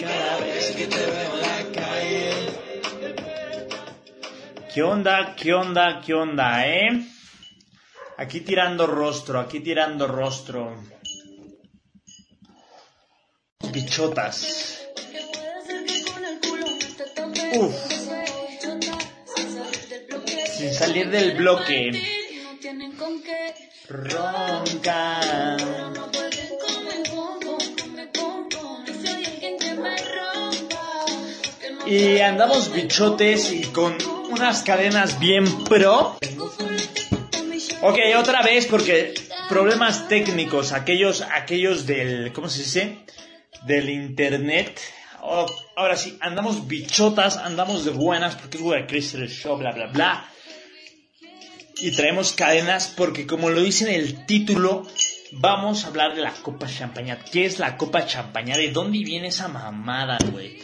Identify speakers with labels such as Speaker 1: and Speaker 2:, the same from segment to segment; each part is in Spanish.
Speaker 1: Cada vez que te veo en la calle. ¿Qué onda? ¿Qué onda? ¿Qué onda, eh? Aquí tirando rostro, aquí tirando rostro. Bichotas. Uf. Sin salir del bloque. Ronca. Y andamos bichotes y con unas cadenas bien pro. Ok, otra vez porque problemas técnicos, aquellos, aquellos del, ¿cómo se dice? Del internet. Oh, ahora sí, andamos bichotas, andamos de buenas porque es Crystal Show, bla, bla, bla. Y traemos cadenas porque como lo dice en el título, vamos a hablar de la Copa Champañat. ¿Qué es la Copa Champañat? ¿De dónde viene esa mamada, güey?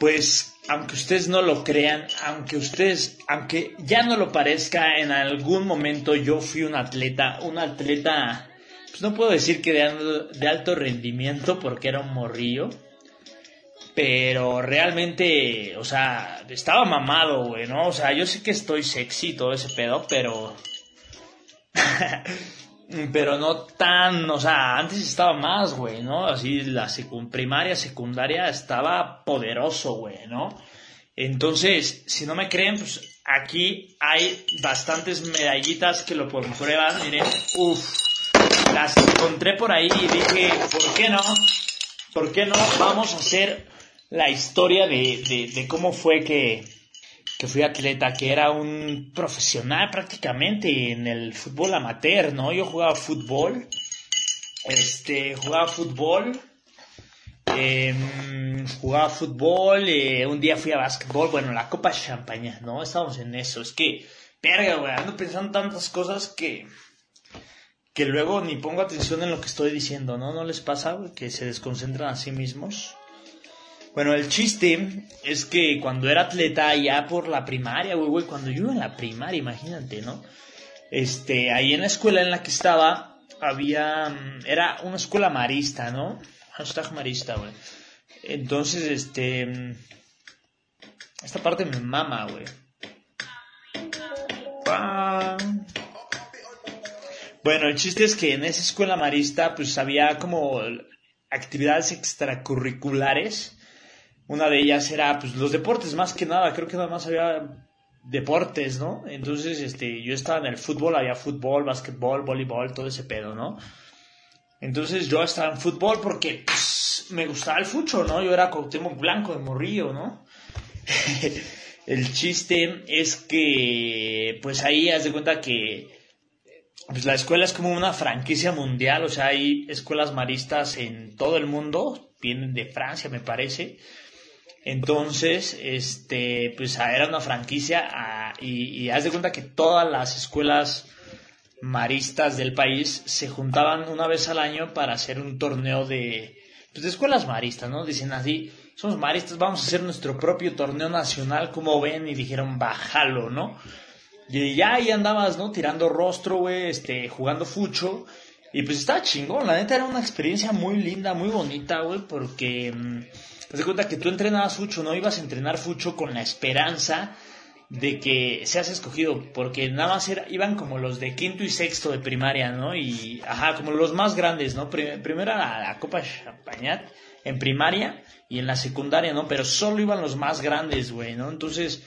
Speaker 1: Pues, aunque ustedes no lo crean, aunque ustedes, aunque ya no lo parezca, en algún momento yo fui un atleta, un atleta, pues no puedo decir que de, de alto rendimiento porque era un morrillo, pero realmente, o sea, estaba mamado, güey, ¿no? O sea, yo sé que estoy sexy todo ese pedo, pero... pero no tan, o sea, antes estaba más, güey, ¿no? Así la primaria, secundaria estaba poderoso, güey, ¿no? Entonces, si no me creen, pues aquí hay bastantes medallitas que lo comprueban, miren, uff, las encontré por ahí y dije, ¿por qué no? ¿Por qué no? Vamos a hacer la historia de, de, cómo fue que, que fui atleta, que era un profesional prácticamente en el fútbol amateur, ¿no? Yo jugaba fútbol, este, jugaba fútbol, em, jugaba fútbol, eh, un día fui a básquetbol, bueno, la Copa Champaña, ¿no? Estábamos en eso, es que, verga, güey, ando pensando tantas cosas que, que luego ni pongo atención en lo que estoy diciendo, ¿no? ¿No les pasa, que se desconcentran a sí mismos? Bueno, el chiste es que cuando era atleta, ya por la primaria, güey, güey, cuando yo en la primaria, imagínate, ¿no? Este, ahí en la escuela en la que estaba, había, era una escuela marista, ¿no? Hashtag marista, güey. Entonces, este, esta parte me mama, güey. Bueno, el chiste es que en esa escuela marista, pues había como actividades extracurriculares una de ellas era pues los deportes más que nada, creo que nada más había deportes, ¿no? Entonces, este, yo estaba en el fútbol, había fútbol, básquetbol, voleibol, todo ese pedo, ¿no? Entonces yo estaba en fútbol porque pues, me gustaba el fucho, ¿no? Yo era Cuauhtémoc Blanco de Morrillo, ¿no? el chiste es que, pues ahí haz de cuenta que pues la escuela es como una franquicia mundial, o sea, hay escuelas maristas en todo el mundo, vienen de Francia, me parece. Entonces, este, pues ah, era una franquicia ah, y, haz de cuenta que todas las escuelas maristas del país se juntaban una vez al año para hacer un torneo de, pues de escuelas maristas, ¿no? Dicen así, somos maristas, vamos a hacer nuestro propio torneo nacional, como ven, y dijeron, bájalo, ¿no? Y ya ahí andabas, ¿no? Tirando rostro, güey, este, jugando fucho. Y pues estaba chingón, la neta era una experiencia muy linda, muy bonita, güey, porque... Mm, te das cuenta que tú entrenabas fucho, no ibas a entrenar fucho con la esperanza de que seas escogido, porque nada más iban como los de quinto y sexto de primaria, ¿no? Y, ajá, como los más grandes, ¿no? primero era la Copa Champagnat en primaria y en la secundaria, ¿no? Pero solo iban los más grandes, güey, ¿no? Entonces,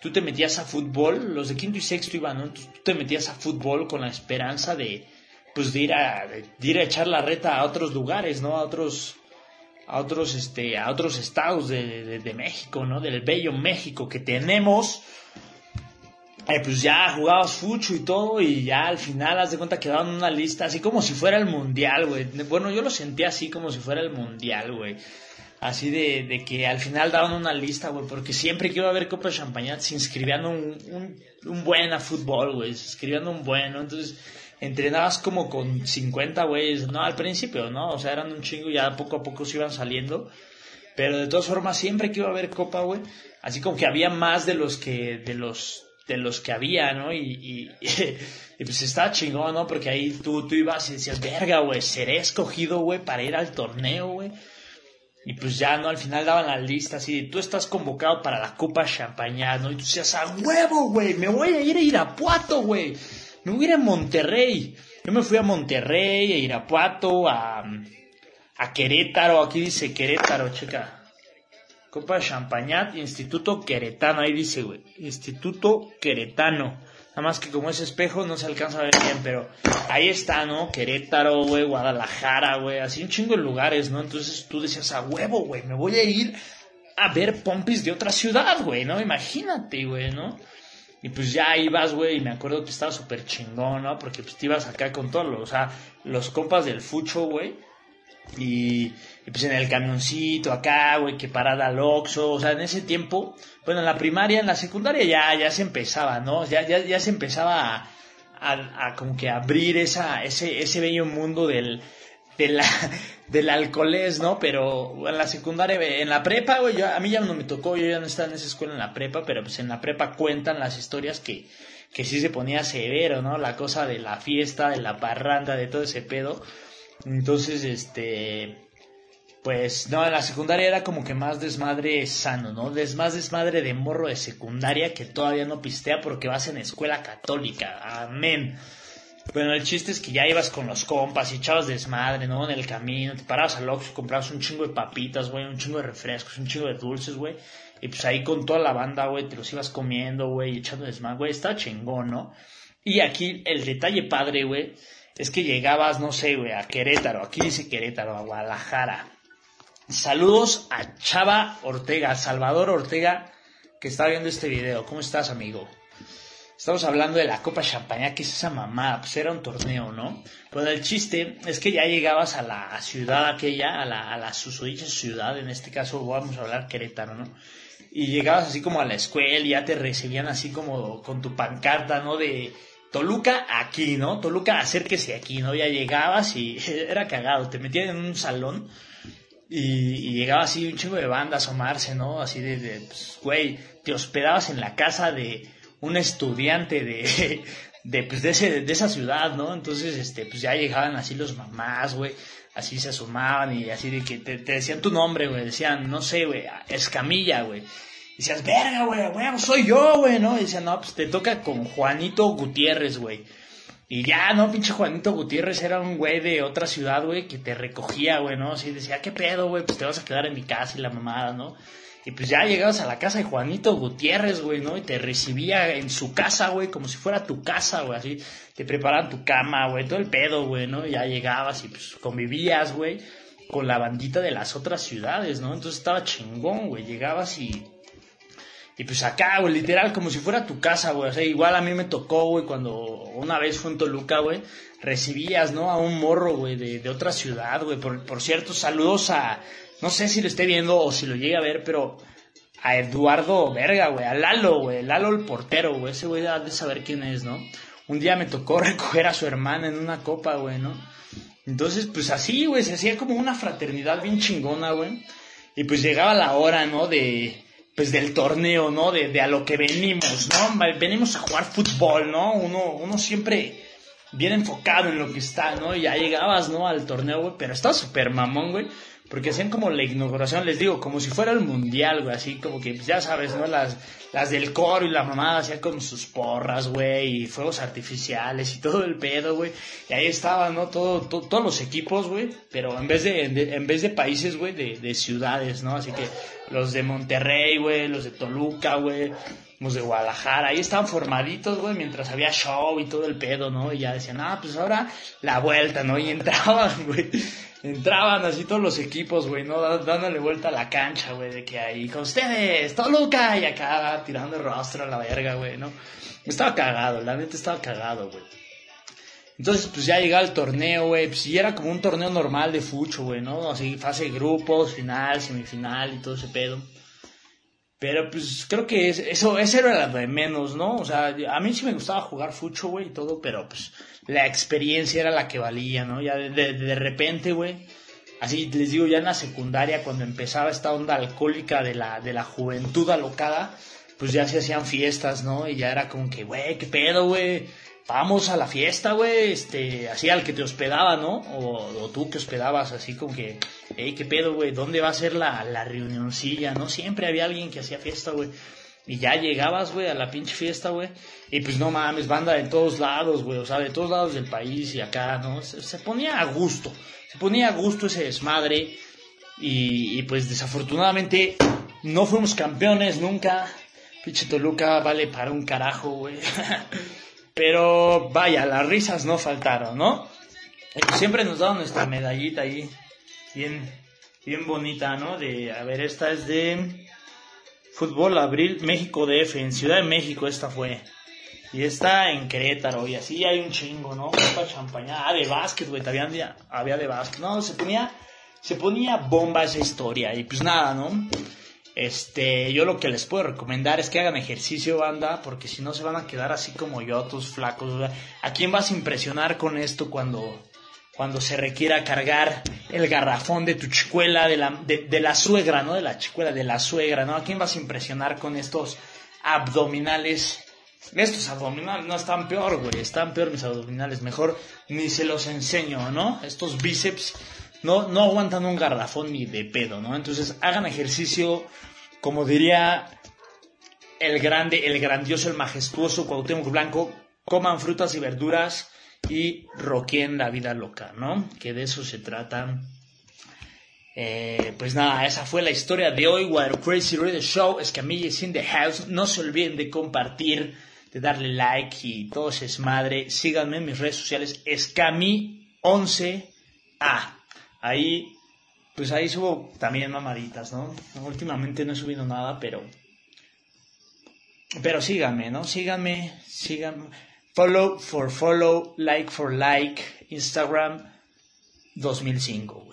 Speaker 1: tú te metías a fútbol, los de quinto y sexto iban, ¿no? Entonces, tú te metías a fútbol con la esperanza de, pues, de ir a, de ir a echar la reta a otros lugares, ¿no? A otros a otros, este, a otros estados de, de, México, ¿no? Del bello México que tenemos. Eh, pues ya jugabas fucho y todo y ya al final haz de cuenta que daban una lista así como si fuera el mundial, güey. Bueno, yo lo sentía así como si fuera el mundial, güey. Así de, de, que al final daban una lista, güey, porque siempre que iba a haber Copa de Champañat se inscribían un, un, un buen a fútbol, güey, se inscribían un buen, ¿no? Entonces entrenabas como con 50 güeyes, no al principio, ¿no? O sea, eran un chingo y ya poco a poco se iban saliendo. Pero de todas formas, siempre que iba a haber copa, güey, así como que había más de los que, de los de los que había, ¿no? Y, y, pues estaba chingón, ¿no? Porque ahí tú, tú ibas y decías, verga, güey, seré escogido, güey, para ir al torneo, güey. Y pues ya, ¿no? Al final daban la lista así, tú estás convocado para la Copa Champañá, ¿no? Y tú decías, a huevo, güey, me voy a ir a Irapuato, güey. Me voy a ir a Monterrey. Yo me fui a Monterrey, a Irapuato, a, a Querétaro, aquí dice Querétaro, checa. Copa Champañat, Instituto Queretano, ahí dice, güey, Instituto Queretano. Nada más que como es espejo no se alcanza a ver bien, pero ahí está, ¿no? Querétaro, güey, Guadalajara, güey, así un chingo de lugares, ¿no? Entonces tú decías, a huevo, güey, me voy a ir a ver pompis de otra ciudad, güey, ¿no? Imagínate, güey, ¿no? Y pues ya ibas, güey, y me acuerdo que estaba súper chingón, ¿no? Porque pues te ibas acá con todos los, o sea, los compas del fucho, güey. Y, pues en el camioncito acá, güey, que parada al Oxxo, o sea, en ese tiempo, bueno, en la primaria, en la secundaria ya, ya se empezaba, ¿no? Ya, ya, ya se empezaba a, a, como que abrir esa, ese, ese bello mundo del, de la, del alcoholés, ¿no? Pero en la secundaria, en la prepa, güey, a mí ya no me tocó, yo ya no estaba en esa escuela en la prepa, pero pues en la prepa cuentan las historias que, que sí se ponía severo, ¿no? La cosa de la fiesta, de la parranda, de todo ese pedo. Entonces, este, pues no, en la secundaria era como que más desmadre sano, ¿no? Des, más desmadre de morro de secundaria que todavía no pistea porque vas en escuela católica. Amén. Bueno, el chiste es que ya ibas con los compas y echabas desmadre, ¿no? En el camino, te parabas al Oxxo, comprabas un chingo de papitas, güey, un chingo de refrescos, un chingo de dulces, güey. Y pues ahí con toda la banda, güey, te los ibas comiendo, güey, echando desmadre, güey, está chingón, ¿no? Y aquí el detalle padre, güey, es que llegabas, no sé, güey, a Querétaro, aquí dice Querétaro, a Guadalajara. Saludos a Chava Ortega, Salvador Ortega, que está viendo este video. ¿Cómo estás, amigo? Estamos hablando de la Copa Champaña, que es esa mamá, pues era un torneo, ¿no? Pero el chiste es que ya llegabas a la ciudad aquella, a la, a la susodicha ciudad, en este caso vamos a hablar Querétaro, ¿no? Y llegabas así como a la escuela y ya te recibían así como con tu pancarta, ¿no? De Toluca aquí, ¿no? Toluca, acérquese aquí, ¿no? Ya llegabas y era cagado, te metían en un salón y, llegaba así un chingo de banda a asomarse, ¿no? Así de, pues, güey, te hospedabas en la casa de un estudiante de, de, pues, de, ese, de esa ciudad, ¿no? Entonces, este, pues ya llegaban así los mamás, güey, así se asomaban y así de que te, decían tu nombre, güey, decían, no sé, güey, Escamilla, güey. Decías, verga, güey, güey, soy yo, güey, ¿no? Y decían, no, pues te toca con Juanito Gutiérrez, güey. Y ya, no, pinche Juanito Gutiérrez era un güey de otra ciudad, güey, que te recogía, güey, ¿no? Así decía, ¿qué pedo, güey? Pues te vas a quedar en mi casa y la mamada, ¿no? Y pues ya llegabas a la casa de Juanito Gutiérrez, güey, ¿no? Y te recibía en su casa, güey, como si fuera tu casa, güey, así. Te preparaban tu cama, güey, todo el pedo, güey, ¿no? Y ya llegabas y pues convivías, güey, con la bandita de las otras ciudades, ¿no? Entonces estaba chingón, güey. Llegabas y y pues acá, güey, literal, como si fuera tu casa, güey. O sea, igual a mí me tocó, güey, cuando una vez fue en Toluca, güey, recibías, ¿no? A un morro, güey, de, de otra ciudad, güey. Por, por cierto, saludos a, no sé si lo esté viendo o si lo llegue a ver, pero a Eduardo Verga, güey, a Lalo, güey, Lalo el portero, güey. Ese güey ha de saber quién es, ¿no? Un día me tocó recoger a su hermana en una copa, güey, ¿no? Entonces, pues así, güey, se hacía como una fraternidad bien chingona, güey. Y pues llegaba la hora, ¿no? De, pues del torneo, ¿no? De, de, a lo que venimos, ¿no? Venimos a jugar fútbol, ¿no? Uno, uno siempre bien enfocado en lo que está, ¿no? Y ya llegabas, ¿no? Al torneo, güey, pero estaba súper mamón, güey. Porque hacían como la inauguración, les digo, como si fuera el mundial, güey, así como que, pues, ya sabes, ¿no? Las, las del coro y la mamada hacían con sus porras, güey, y fuegos artificiales y todo el pedo, güey. Y ahí estaban, ¿no? Todo, todos los equipos, güey, pero en vez de, en vez de países, güey, de, de ciudades, ¿no? Así que los de Monterrey, güey, los de Toluca, güey, de Guadalajara, ahí estaban formaditos, güey, mientras había show y todo el pedo, ¿no? Y ya decían, ah, pues ahora la vuelta, ¿no? Y entraban, güey entraban así todos los equipos, güey, ¿no? Dándole vuelta a la cancha, güey, de que ahí con ustedes, Toluca, y acá tirando el rostro a la verga, güey, ¿no? Estaba cagado, la neta estaba cagado, güey. Entonces, pues ya llegaba el torneo, güey, pues y era como un torneo normal de fucho, güey, ¿no? Así, fase de grupos, final, semifinal y todo ese pedo. Pero pues creo que eso, eso era lo de menos, ¿no? O sea, a mí sí me gustaba jugar fucho, güey, y todo, pero pues la experiencia era la que valía, ¿no? Ya de, de, repente, güey, así les digo, ya en la secundaria, cuando empezaba esta onda alcohólica de la, de la juventud alocada, pues ya se hacían fiestas, ¿no? Y ya era como que, güey, qué pedo, güey. Vamos a la fiesta, güey, este, así al que te hospedaba, ¿no? O, tú que hospedabas, así como que, hey, qué pedo, güey, ¿dónde va a ser la, la reunioncilla, no? Siempre había alguien que hacía fiesta, güey. Y ya llegabas, güey, a la pinche fiesta, güey. Y pues no mames, banda de todos lados, güey. O sea, de todos lados del país y acá, ¿no? Se, ponía a gusto. Se ponía a gusto ese desmadre. Y, y, pues desafortunadamente no fuimos campeones nunca. Pinche Toluca vale para un carajo, güey. Pero vaya, las risas no faltaron, ¿no? Siempre nos daban nuestra medallita ahí. Bien, bien bonita, ¿no? De, a ver, esta es de Fútbol Abril México DF, en Ciudad de México esta fue. Y está en Querétaro, y así hay un chingo, ¿no? Copa champaña. Ah, de básquet, güey, había, había de básquet. No, se ponía, se ponía bomba esa historia. Y pues nada, ¿no? Este, yo lo que les puedo recomendar es que hagan ejercicio, banda, porque si no se van a quedar así como yo, tus flacos. ¿A quién vas a impresionar con esto cuando, cuando se requiera cargar el garrafón de tu chicuela, de la, de, la suegra, ¿no? De la chicuela, de la suegra, ¿no? ¿A quién vas a impresionar con estos abdominales? Estos abdominales no están peor, güey, están peor mis abdominales, mejor ni se los enseño, ¿no? Estos bíceps no, no aguantan un garrafón ni de pedo, ¿no? Entonces hagan ejercicio, como diría el grande, el grandioso, el majestuoso Cuauhtémoc Blanco, coman frutas y verduras, y roqueen la vida loca, ¿no? Que de eso se trata. Eh, pues nada, esa fue la historia de hoy. What Crazy Radio Show. Es is in the house. No se olviden de compartir, de darle like y todo ese desmadre. Síganme en mis redes sociales. Escami11A. Ahí, pues ahí subo también mamaditas, ¿no? Últimamente no he subido nada, pero. Pero síganme, ¿no? Síganme, síganme. Follow for follow, like for like, Instagram 2005.